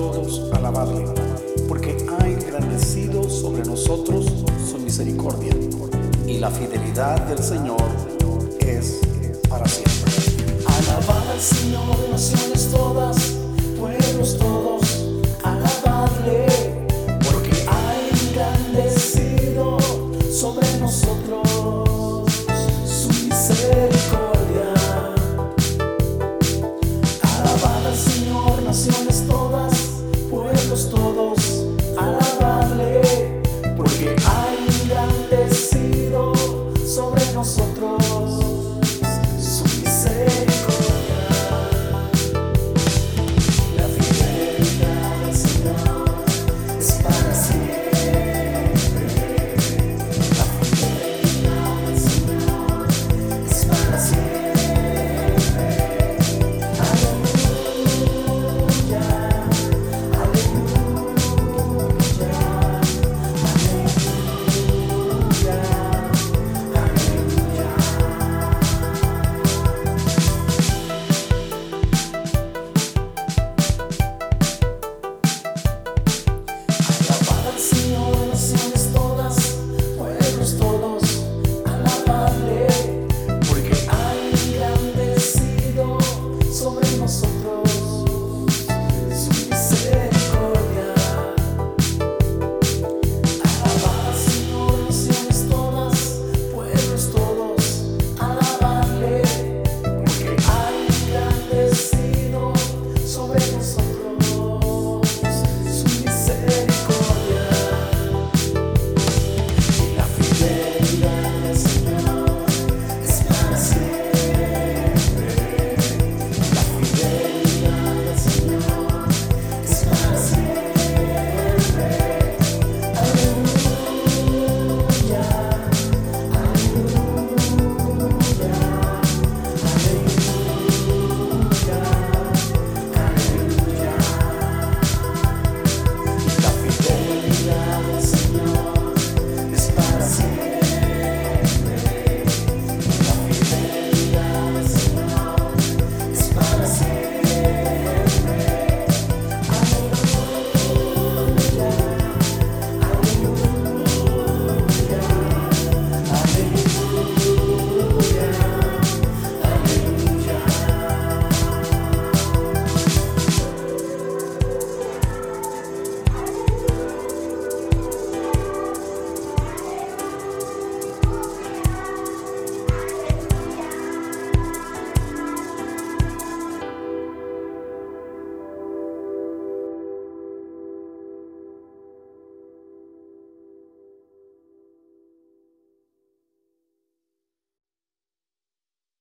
todos porque ha engrandecido sobre nosotros su misericordia, y la fidelidad del Señor es para siempre. Alabad al Señor, naciones todas.